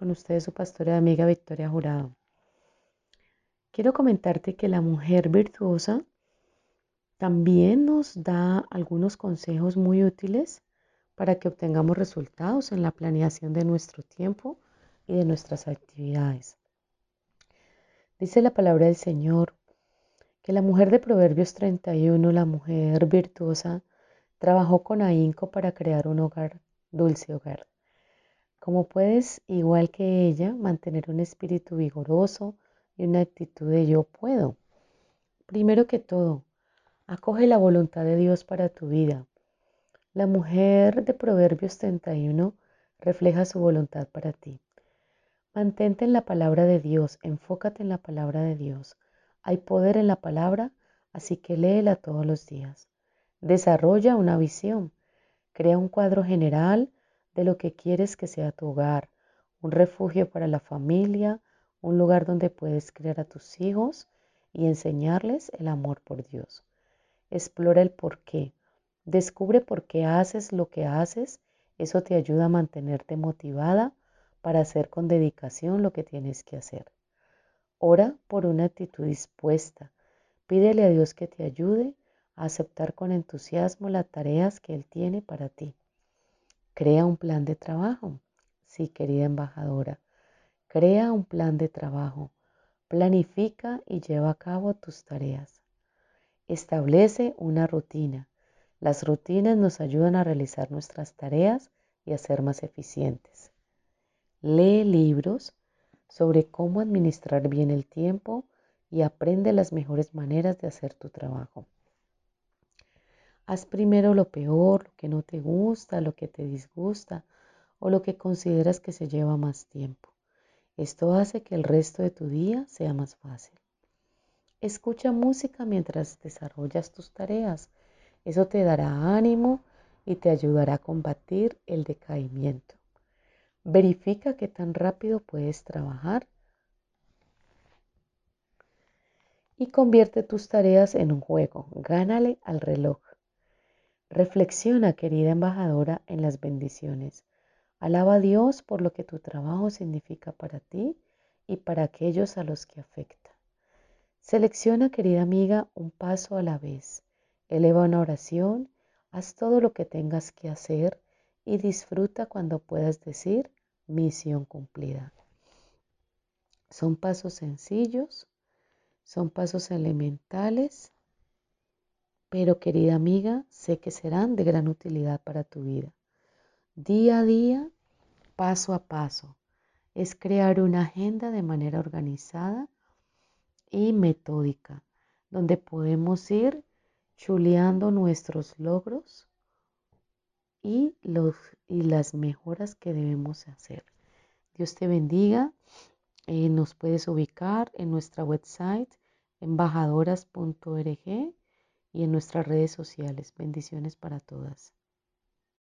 con ustedes su pastora y amiga Victoria Jurado. Quiero comentarte que la mujer virtuosa también nos da algunos consejos muy útiles para que obtengamos resultados en la planeación de nuestro tiempo y de nuestras actividades. Dice la palabra del Señor que la mujer de Proverbios 31, la mujer virtuosa, trabajó con ahínco para crear un hogar, dulce hogar. Como puedes, igual que ella, mantener un espíritu vigoroso y una actitud de yo puedo. Primero que todo, acoge la voluntad de Dios para tu vida. La mujer de Proverbios 31 refleja su voluntad para ti. Mantente en la palabra de Dios, enfócate en la palabra de Dios. Hay poder en la palabra, así que léela todos los días. Desarrolla una visión, crea un cuadro general de lo que quieres que sea tu hogar, un refugio para la familia, un lugar donde puedes criar a tus hijos y enseñarles el amor por Dios. Explora el por qué. Descubre por qué haces lo que haces. Eso te ayuda a mantenerte motivada para hacer con dedicación lo que tienes que hacer. Ora por una actitud dispuesta. Pídele a Dios que te ayude a aceptar con entusiasmo las tareas que Él tiene para ti. Crea un plan de trabajo. Sí, querida embajadora, crea un plan de trabajo. Planifica y lleva a cabo tus tareas. Establece una rutina. Las rutinas nos ayudan a realizar nuestras tareas y a ser más eficientes. Lee libros sobre cómo administrar bien el tiempo y aprende las mejores maneras de hacer tu trabajo. Haz primero lo peor, lo que no te gusta, lo que te disgusta o lo que consideras que se lleva más tiempo. Esto hace que el resto de tu día sea más fácil. Escucha música mientras desarrollas tus tareas. Eso te dará ánimo y te ayudará a combatir el decaimiento. Verifica qué tan rápido puedes trabajar y convierte tus tareas en un juego. Gánale al reloj. Reflexiona, querida embajadora, en las bendiciones. Alaba a Dios por lo que tu trabajo significa para ti y para aquellos a los que afecta. Selecciona, querida amiga, un paso a la vez. Eleva una oración, haz todo lo que tengas que hacer y disfruta cuando puedas decir misión cumplida. Son pasos sencillos, son pasos elementales, pero querida amiga, sé que serán de gran utilidad para tu vida. Día a día, paso a paso, es crear una agenda de manera organizada y metódica, donde podemos ir chuleando nuestros logros y, los, y las mejoras que debemos hacer. Dios te bendiga. Eh, nos puedes ubicar en nuestra website embajadoras.org y en nuestras redes sociales. Bendiciones para todas.